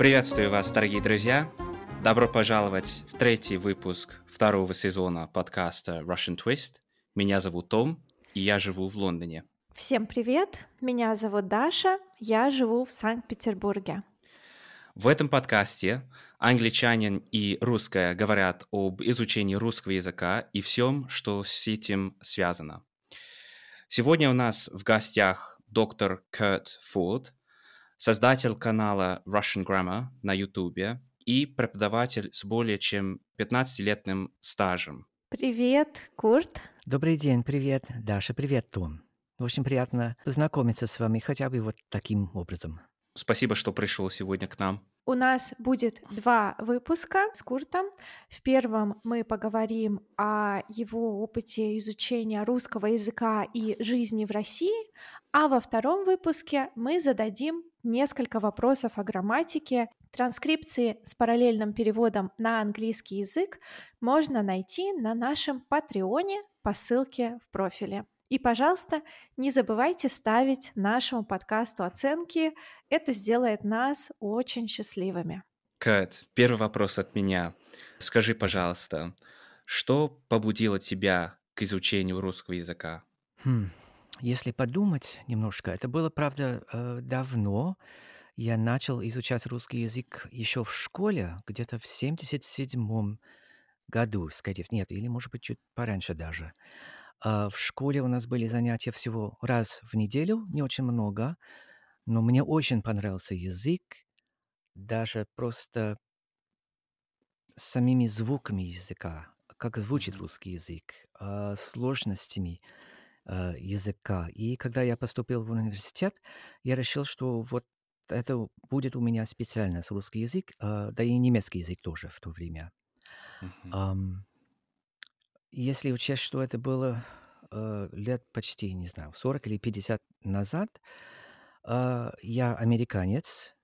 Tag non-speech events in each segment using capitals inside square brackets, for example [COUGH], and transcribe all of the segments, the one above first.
Приветствую вас, дорогие друзья! Добро пожаловать в третий выпуск второго сезона подкаста Russian Twist. Меня зовут Том, и я живу в Лондоне. Всем привет! Меня зовут Даша, я живу в Санкт-Петербурге. В этом подкасте англичанин и русская говорят об изучении русского языка и всем, что с этим связано. Сегодня у нас в гостях доктор Курт Форд, создатель канала Russian Grammar на YouTube и преподаватель с более чем 15-летним стажем. Привет, Курт. Добрый день, привет, Даша, привет, Том. Очень приятно познакомиться с вами хотя бы вот таким образом. Спасибо, что пришел сегодня к нам. У нас будет два выпуска с Куртом. В первом мы поговорим о его опыте изучения русского языка и жизни в России, а во втором выпуске мы зададим несколько вопросов о грамматике. Транскрипции с параллельным переводом на английский язык можно найти на нашем Патреоне по ссылке в профиле. И, пожалуйста, не забывайте ставить нашему подкасту оценки. Это сделает нас очень счастливыми. Кэт, первый вопрос от меня. Скажи, пожалуйста, что побудило тебя к изучению русского языка? Хм, если подумать немножко, это было, правда, э, давно. Я начал изучать русский язык еще в школе, где-то в 77 году, скорее, нет, или, может быть, чуть пораньше даже. А, в школе у нас были занятия всего раз в неделю, не очень много, но мне очень понравился язык, даже просто самими звуками языка, как звучит русский язык, а, сложностями а, языка. И когда я поступил в университет, я решил, что вот это будет у меня специальность русский язык, да и немецкий язык тоже в то время. Ам, если учесть, что это было э, лет почти, не знаю, 40 или 50 назад, э, я американец,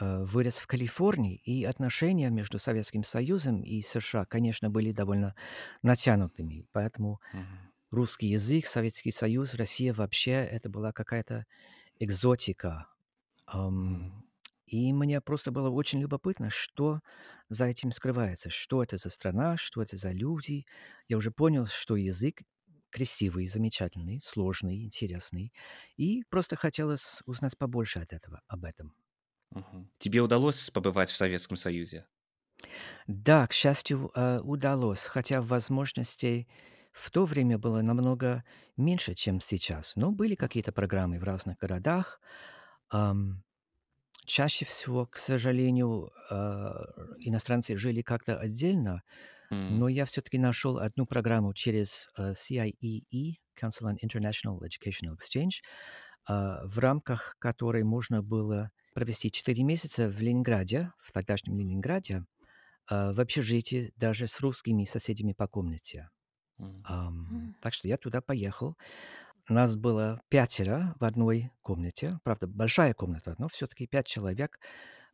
э, вырос в Калифорнии, и отношения между Советским Союзом и США, конечно, были довольно натянутыми. Поэтому Мгм. Русский язык, Советский Союз, Россия вообще это была какая-то экзотика. И мне просто было очень любопытно, что за этим скрывается, что это за страна, что это за люди. Я уже понял, что язык красивый, замечательный, сложный, интересный, и просто хотелось узнать побольше от этого, об этом. Мгм. Тебе удалось побывать в Советском Союзе? Да, к счастью, э, удалось, хотя возможностей в то время было намного меньше, чем сейчас. Но были какие-то программы в разных городах. Ам, чаще всего, к сожалению, э, иностранцы жили как-то отдельно, М. но я все-таки нашел одну программу через э, CIEE, Council on International Educational Exchange, э, в рамках которой можно было провести 4 месяца в Ленинграде, в тогдашнем Ленинграде, в общежитии даже с русскими соседями по комнате. М. Ам, М. так что я туда поехал. Нас было пятеро в одной комнате. Правда, большая комната, но все-таки пять человек.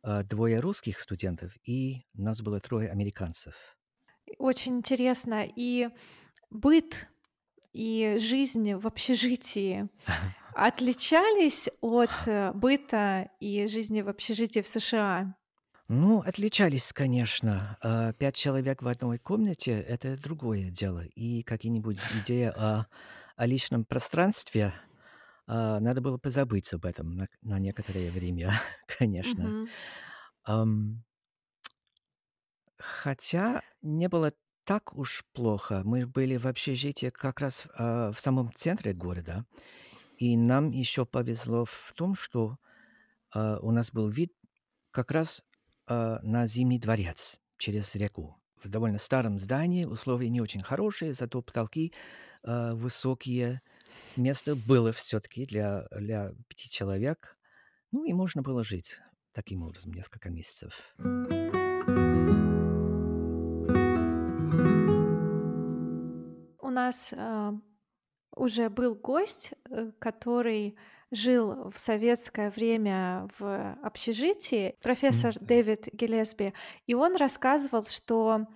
э, Двое русских студентов и нас было трое американцев. Очень интересно. И быт и жизнь в общежитии [LAUGHS] отличались от э, быта и жизни в общежитии в США? Ну, отличались, конечно. А, Пять человек в одной комнате– это другое дело. И какие-нибудь идеи о, о личном пространстве, а, надо было позабыть об этом на, на некоторое время, [LAUGHS] конечно. Мгм. Ам, Хотя не было так уж плохо. Мы были в общежитии как раз а, в самом центре города. И нам еще повезло в том, что а, у нас был вид как раз а, на Зимний дворец через реку. В довольно старом здании, условия не очень хорошие, зато потолки а, высокие. Место было все-таки для, для пяти человек. Ну и можно было жить таким образом несколько месяцев. У нас э, уже был гость, э, который жил в советское время в общежитии, профессор М, Дэвид Гелесби, и он рассказывал, что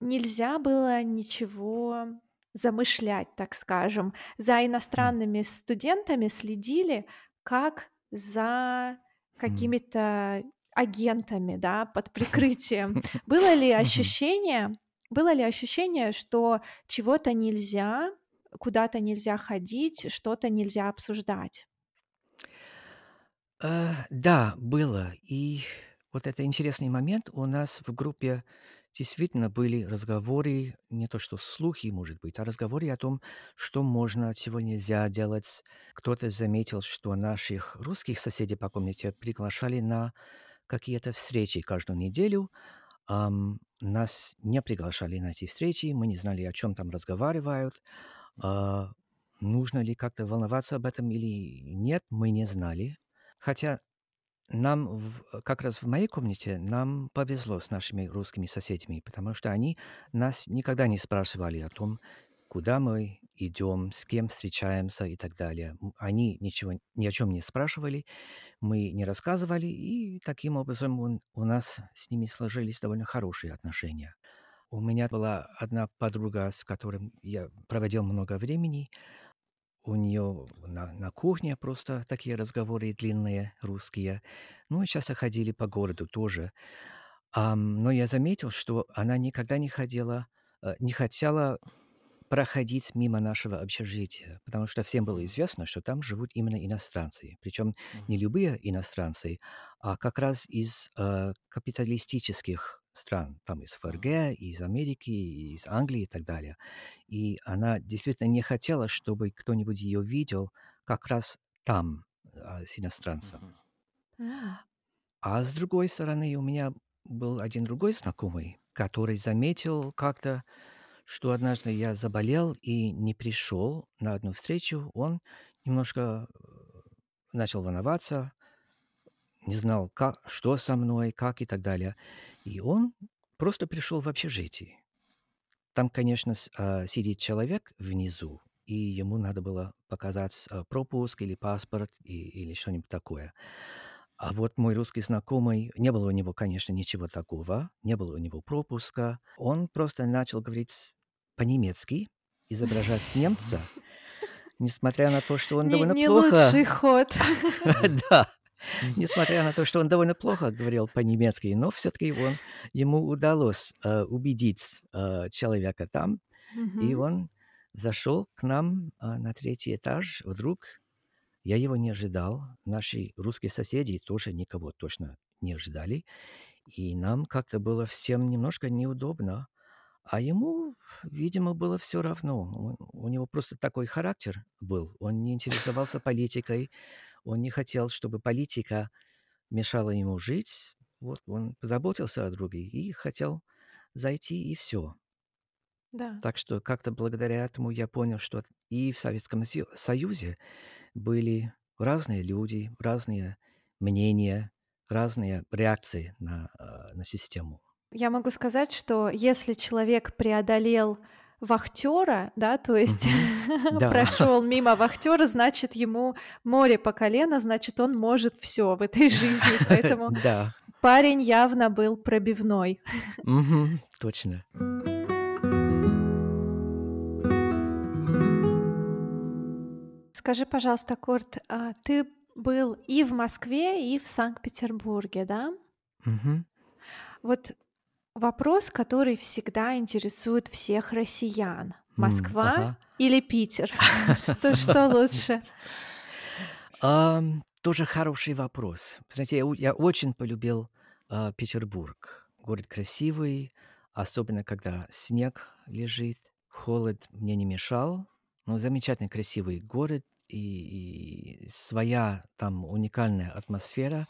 нельзя было ничего замышлять, так скажем. За иностранными студентами следили как за какими-то агентами, да, под прикрытием. [LAUGHS] Было ли ощущение, было ли ощущение, что чего-то нельзя, куда-то нельзя ходить, что-то нельзя обсуждать? Э, да, было. И вот это интересный момент. У нас в группе действительно были разговоры, не то что слухи, может быть, а разговоры о том, что можно, чего нельзя делать. Кто-то заметил, что наших русских соседей по комнате приглашали на какие-то встречи каждую неделю. Ам, нас не приглашали на эти встречи, мы не знали, о чем там разговаривают. А, нужно ли как-то волноваться об этом или нет, мы не знали. Хотя нам, в, как раз в моей комнате, нам повезло с нашими русскими соседями, потому что они нас никогда не спрашивали о том, куда мы идем, с кем встречаемся и так далее. Они ничего, ни о чем не спрашивали, мы не рассказывали, и таким образом он- у нас с ними сложились довольно хорошие отношения. У меня была одна подруга, с которой я проводил много времени. У нее на, на кухне просто такие разговоры длинные, русские. Ну и часто ходили по городу тоже. Ам, но я заметил, что она никогда не ходила, э, не хотела проходить мимо нашего общежития, потому что всем было известно, что там живут именно иностранцы. Причем не любые иностранцы, а как раз из э, капиталистических стран, там из. ФРГ, из Америки, из Англии и так далее. И она действительно не хотела, чтобы кто-нибудь ее видел как раз там, а, с иностранцем. М, А с другой стороны, у меня был один другой знакомый, который заметил как-то, что однажды я заболел и не пришел на одну встречу. Он немножко э, начал волноваться, не знал, как, что со мной, как и так далее. И он просто пришел в общежитие. Там, конечно, а, сидит человек внизу, и ему надо было показать а, пропуск или паспорт и- или что-нибудь такое. А вот мой русский знакомый, не было у него, конечно, ничего такого, не было у него пропуска. Он просто начал говорить по-немецки, изображать немца, [LAUGHS] несмотря на то, что он Не, довольно не плохо... лучший ход. [LAUGHS] [LAUGHS] Да, несмотря на то, что он довольно плохо говорил по-немецки, но все-таки ему удалось э, убедить э, человека там, и он зашел к нам а, на третий этаж. Вдруг я его не ожидал. Наши русские соседи тоже никого точно не ожидали. И нам как-то было всем немножко неудобно. А ему, видимо, было все равно. Он- у него просто такой характер был. Он не интересовался политикой. Он не хотел, чтобы политика мешала ему жить. Вот он позаботился о друге и хотел зайти, и все. Да. Так что как-то благодаря этому я понял, что и в Советском Сою- Союзе были разные люди, разные мнения, разные реакции на, э, на систему. Я могу сказать, что если человек преодолел вахтера, да, то есть [LAUGHS] прошел мимо вахтера, значит ему море по колено, значит он может все в этой [LAUGHS] жизни. Поэтому парень явно был пробивной. Точно. Скажи, пожалуйста, Курт, а ты был и в Москве, и в Санкт-Петербурге, да? Мгм. Вот вопрос, который всегда интересует всех россиян. Москва ага. или Питер? [LAUGHS] Что, что лучше? Тоже хороший вопрос. Знаете, я, очень полюбил а, Петербург. Город красивый, особенно когда снег лежит. Холод мне не мешал, но замечательно красивый город и, и своя там уникальная атмосфера,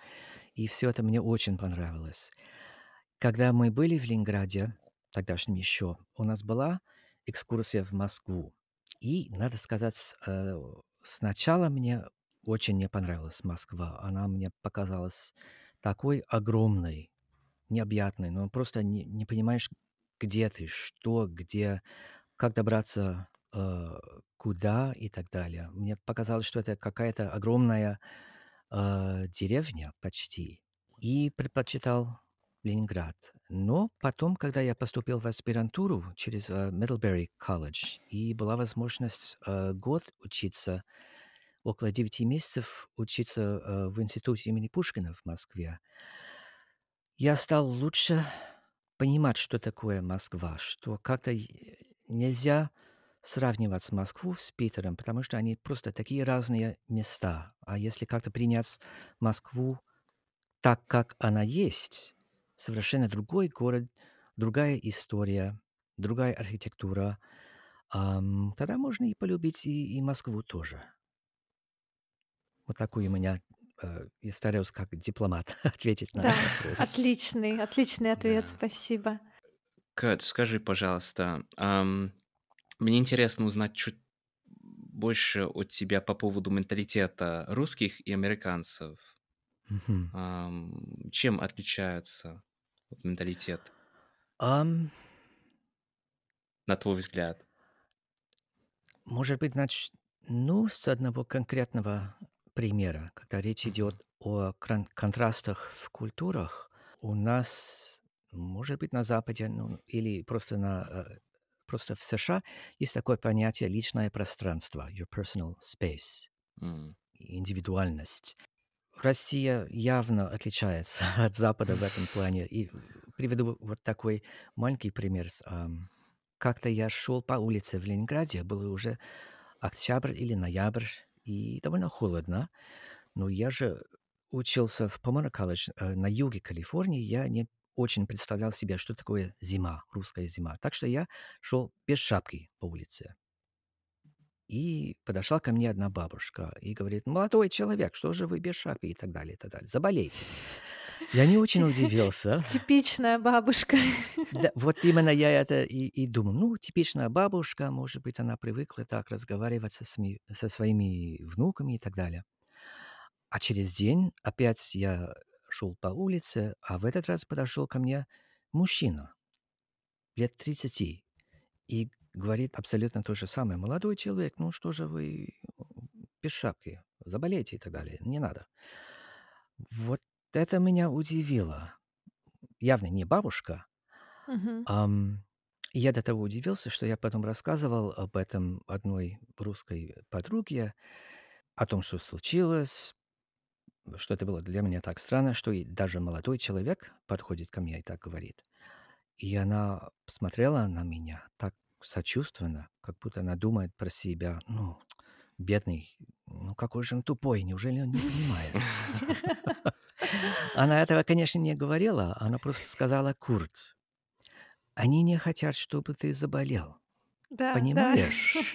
и все это мне очень понравилось. Когда мы были в Ленинграде, тогдашнем еще, у нас была экскурсия в Москву. И, надо сказать, э, сначала мне очень не понравилась Москва. Она мне показалась такой огромной, необъятной, но просто не, не понимаешь, где ты, что, где, как добраться э, куда и так далее. Мне показалось, что это какая-то огромная э, деревня почти. И предпочитал Ленинград. Но потом, когда я поступил в аспирантуру через э, Middlebury College, и была возможность э, год учиться, около 9 месяцев учиться э, в институте имени Пушкина в Москве, я стал лучше понимать, что такое Москва, что как-то нельзя сравнивать Москву с Питером, потому что они просто такие разные места. А если как-то принять Москву так, как она есть, совершенно другой город, другая история, другая архитектура, ам, тогда можно и полюбить и, и Москву тоже. Вот такой у меня э, я стараюсь как дипломат [LAUGHS] ответить на Да, этот вопрос. отличный, отличный ответ, Да. спасибо. Кэт, скажи, пожалуйста, ам, мне интересно узнать чуть больше от тебя по поводу менталитета русских и американцев. Мгм. Ам, чем отличается вот менталитет, Ам, на твой взгляд? может быть, значит, ну, с одного конкретного примера, когда речь Мгм. идет о кран- контрастах в культурах, у нас, может быть, на Западе, ну, или просто на э, просто в США есть такое понятие личное пространство, your personal space, М, индивидуальность. Россия явно отличается [LAUGHS] от Запада в этом плане. И приведу вот такой маленький пример. Как-то я шел по улице в Ленинграде, было уже октябрь или ноябрь, и довольно холодно. Но я же учился в Помоно колледж э, на юге Калифорнии, я не очень представлял себе, что такое зима, русская зима. Так что я шел без шапки по улице. И подошла ко мне одна бабушка и говорит, молодой человек, что же вы без шапки и так далее, и так далее. Заболейте. Я не очень удивился. Типичная бабушка. Да, вот именно я это и, и думал. Ну, типичная бабушка, может быть, она привыкла так разговаривать со, сми- со своими внуками и так далее. А через день опять я шел по улице, а в этот раз подошел ко мне мужчина лет 30 и говорит абсолютно то же самое. Молодой человек, ну что же вы без шапки, заболеете и так далее. Не надо. Вот это меня удивило. Явно не бабушка. Ам, и я до того удивился, что я потом рассказывал об этом одной русской подруге, о том, что случилось, что это было для меня так странно, что и даже молодой человек подходит ко мне и так говорит. И она посмотрела на меня так сочувственно, как будто она думает про себя, ну, бедный, ну какой же он тупой, неужели он не понимает? Она этого, конечно, не говорила, она просто сказала, Курт, они не хотят, чтобы ты заболел. Да. Понимаешь? [LAUGHS]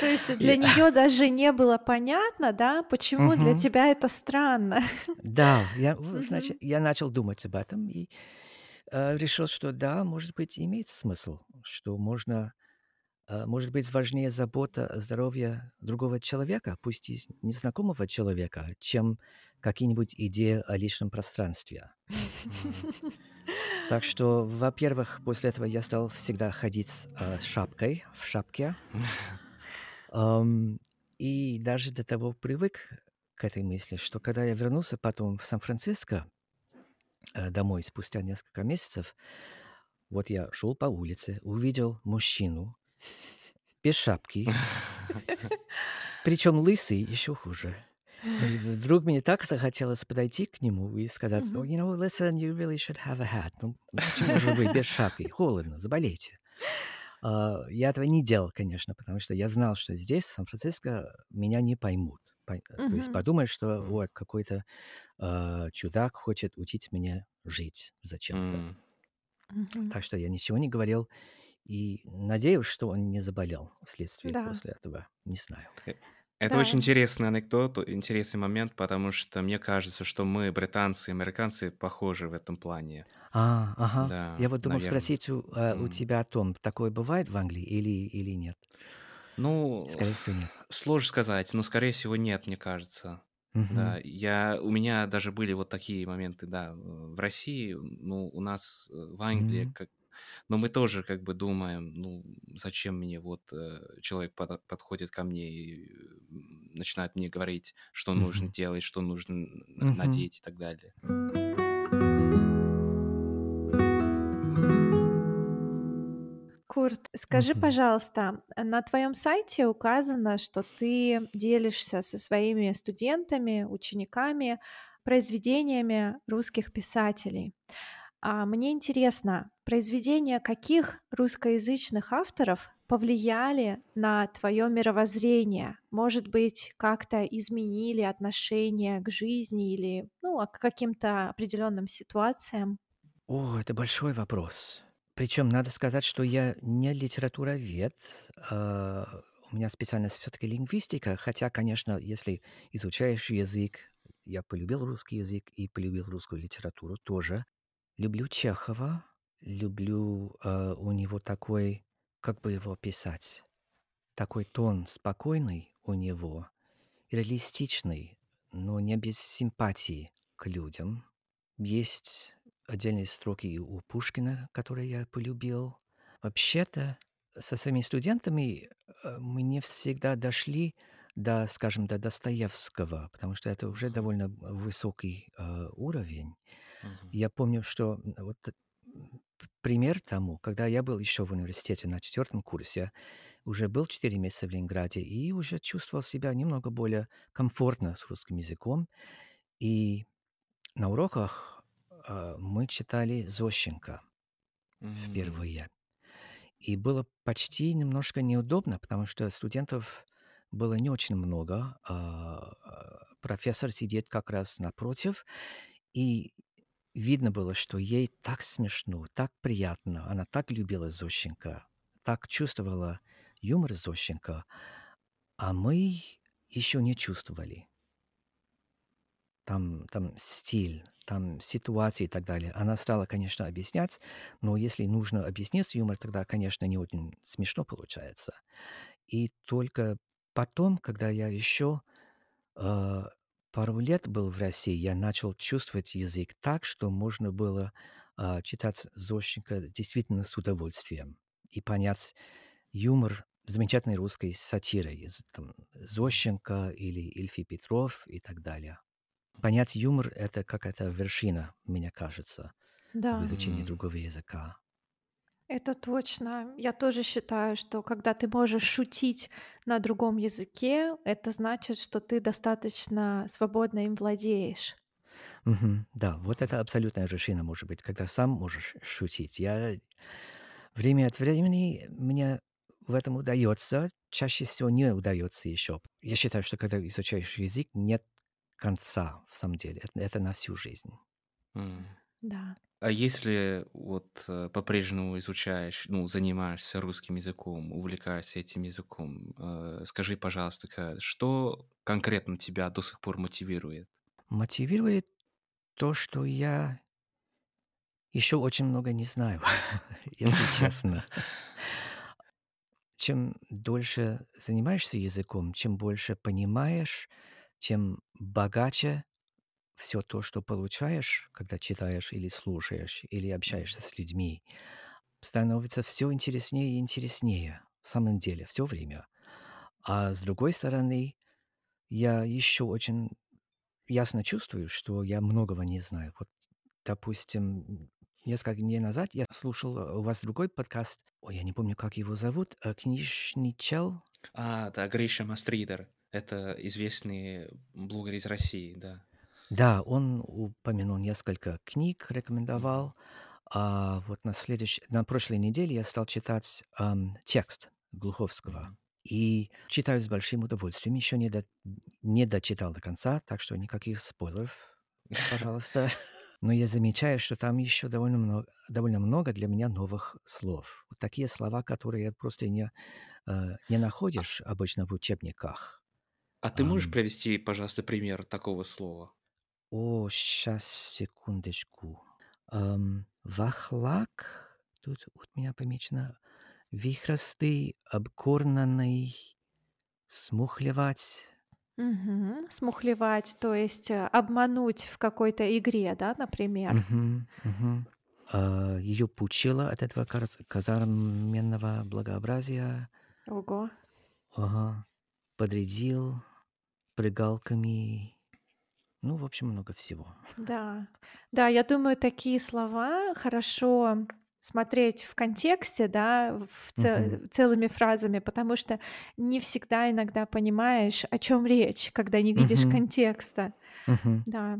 То есть для нее даже не было понятно, да, почему для тебя это странно. Да, я, значит, я начал думать об этом и решил, что да, может быть, имеет смысл, что можно, э, может быть, важнее забота о здоровье другого человека, пусть и с- незнакомого человека, чем какие-нибудь идеи о личном пространстве. Так что, во-первых, после этого я стал всегда ходить с э, шапкой, в шапке. И даже до того привык к этой мысли, что когда я вернулся потом в Сан-Франциско э, домой спустя несколько месяцев, вот я шел по улице, увидел мужчину без шапки, [LAUGHS] причем лысый, еще хуже. И вдруг мне так захотелось подойти к нему и сказать, oh, you know, listen, you really should have a hat. Ну, почему же вы без шапки? Холодно, заболеете. А, Я этого не делал, конечно, потому что я знал, что здесь, в Сан-Франциско, меня не поймут. Пой- То есть Мгм. подумают, что вот какой-то а, чудак хочет учить меня жить зачем-то. М, Мгм. Так что я ничего не говорил и надеюсь, что он не заболел вследствие Да. после этого. Не знаю. Это Да. очень интересный анекдот, интересный момент, потому что мне кажется, что мы, британцы и американцы, похожи в этом плане. А, ага. Да, Я вот думал наверно. спросить у, а, у тебя о том, такое бывает в Англии или, или нет? Ну, Скорее всего, нет. сложно сказать, но, скорее всего, нет, мне кажется. Мгм. Да, я, у меня даже были вот такие моменты, да, в России, ну, у нас э, в Англии, Мгм. как, но мы тоже как бы думаем, ну, зачем мне вот э, человек под- подходит ко мне и э, начинает мне говорить, что нужно Мгм. делать, что нужно Мгм. надеть и так далее. Курт, скажи, Мгм. пожалуйста, на твоем сайте указано, что ты делишься со своими студентами, учениками произведениями русских писателей. А мне интересно, произведения каких русскоязычных авторов повлияли на твое мировоззрение? Может быть, как-то изменили отношение к жизни или ну, к каким-то определенным ситуациям? О, это большой вопрос. Причем надо сказать, что я не литературовед. а, У меня специальность все-таки лингвистика, хотя, конечно, если изучаешь язык, я полюбил русский язык и полюбил русскую литературу тоже. Люблю Чехова, люблю э, у него такой, как бы его описать, такой тон спокойный у него, реалистичный, но не без симпатии к людям. Есть отдельные строки у Пушкина, которые я полюбил. Вообще-то со своими студентами э, мы не всегда дошли до, скажем, до Достоевского, потому что это уже довольно высокий э, уровень. Мгм. Я помню, что вот п- пример тому, когда я был еще в университете на четвертом курсе, уже был 4 месяца в Ленинграде и уже чувствовал себя немного более комфортно с русским языком. И на уроках э, мы читали Зощенко М. впервые. И было почти немножко неудобно, потому что студентов было не очень много. а, а, Профессор сидит как раз напротив, и видно было, что ей так смешно, так приятно. Она так любила Зощенко, так чувствовала юмор Зощенко, а мы еще не чувствовали. Там, там стиль, там ситуации и так далее. Она стала, конечно, объяснять, но если нужно объяснить юмор, тогда, конечно, не очень смешно получается. И только потом, когда я еще э, пару лет был в России, я начал чувствовать язык так, что можно было э, читать Зощенко действительно с удовольствием и понять юмор замечательной русской сатиры, там, Зощенко или Ильфи Петров и так далее. Понять юмор — это какая-то вершина, мне кажется, в Да, изучении другого языка. это точно. Я тоже считаю, что когда ты можешь шутить на другом языке, это значит, что ты достаточно свободно им владеешь. Мгм. Да, вот это абсолютная вершина может быть, когда сам можешь шутить. Я время от времени мне в этом удается, чаще всего не удается еще. Я считаю, что когда изучаешь язык, нет конца в самом деле. Это, это на всю жизнь. М. Да. А если вот э, по-прежнему изучаешь, ну, занимаешься русским языком, увлекаешься этим языком, э, скажи, пожалуйста, что конкретно тебя до сих пор мотивирует? Мотивирует то, что я еще очень много не знаю, [LAUGHS] если честно. [LAUGHS] Чем дольше занимаешься языком, чем больше понимаешь, тем богаче все то, что получаешь, когда читаешь или слушаешь, или общаешься с людьми, становится все интереснее и интереснее. В самом деле, все время. А с другой стороны, я еще очень ясно чувствую, что я многого не знаю. Вот, допустим, несколько дней назад я слушал э, у вас другой подкаст. Ой, я не помню, как его зовут. э, Книжный чел. А, да, Гриша Мастридер. Это известный блогер из России, да. Да, он упомянул несколько книг, рекомендовал. А вот на следующей, на прошлой неделе я стал читать ам, текст Глуховского. И читаю с большим удовольствием. Еще не, до- не дочитал до конца, так что никаких спойлеров, [LAUGHS] пожалуйста. Но я замечаю, что там еще довольно много, довольно много для меня новых слов. Вот такие слова, которые просто не, э, не находишь обычно в учебниках. А ты можешь Ам, привести, пожалуйста, пример такого слова? О, сейчас, секундочку. Ам, вахлак, тут вот у меня помечено, вихростый, обкорнанный, смухлевать. Мгм. Смухлевать, то есть э, обмануть в какой-то игре, да, например. А, Ее пучило от этого каз- казарменного благообразия. Ого. Ага. Подрядил прыгалками. Ну, в общем, много всего. Да. Да, я думаю, такие слова хорошо смотреть в контексте, да, в це- Мгм, целыми фразами, потому что не всегда иногда понимаешь, о чем речь, когда не видишь мгм, контекста. мгм. Да.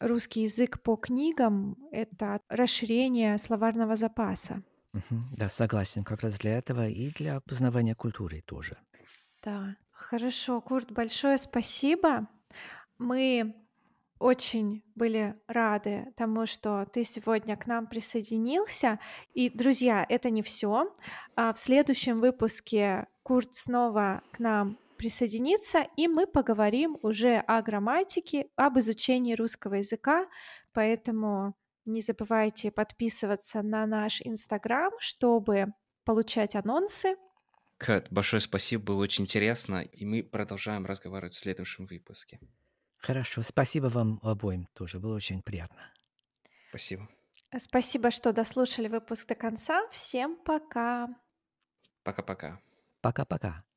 русский язык по книгам — это расширение словарного запаса. Мгм. Да, согласен. Как раз для этого и для познавания культуры тоже. Да, хорошо, Курт, большое спасибо. Мы очень были рады тому, что ты сегодня к нам присоединился. И, друзья, это не все. В следующем выпуске Курт снова к нам присоединится, и мы поговорим уже о грамматике, об изучении русского языка. Поэтому не забывайте подписываться на наш Инстаграм, чтобы получать анонсы. Кэт, большое спасибо, было очень интересно, и мы продолжаем разговаривать в следующем выпуске. Хорошо, спасибо вам обоим тоже, было очень приятно. Спасибо. Спасибо, что дослушали выпуск до конца. Всем пока. Пока-пока. Пока-пока.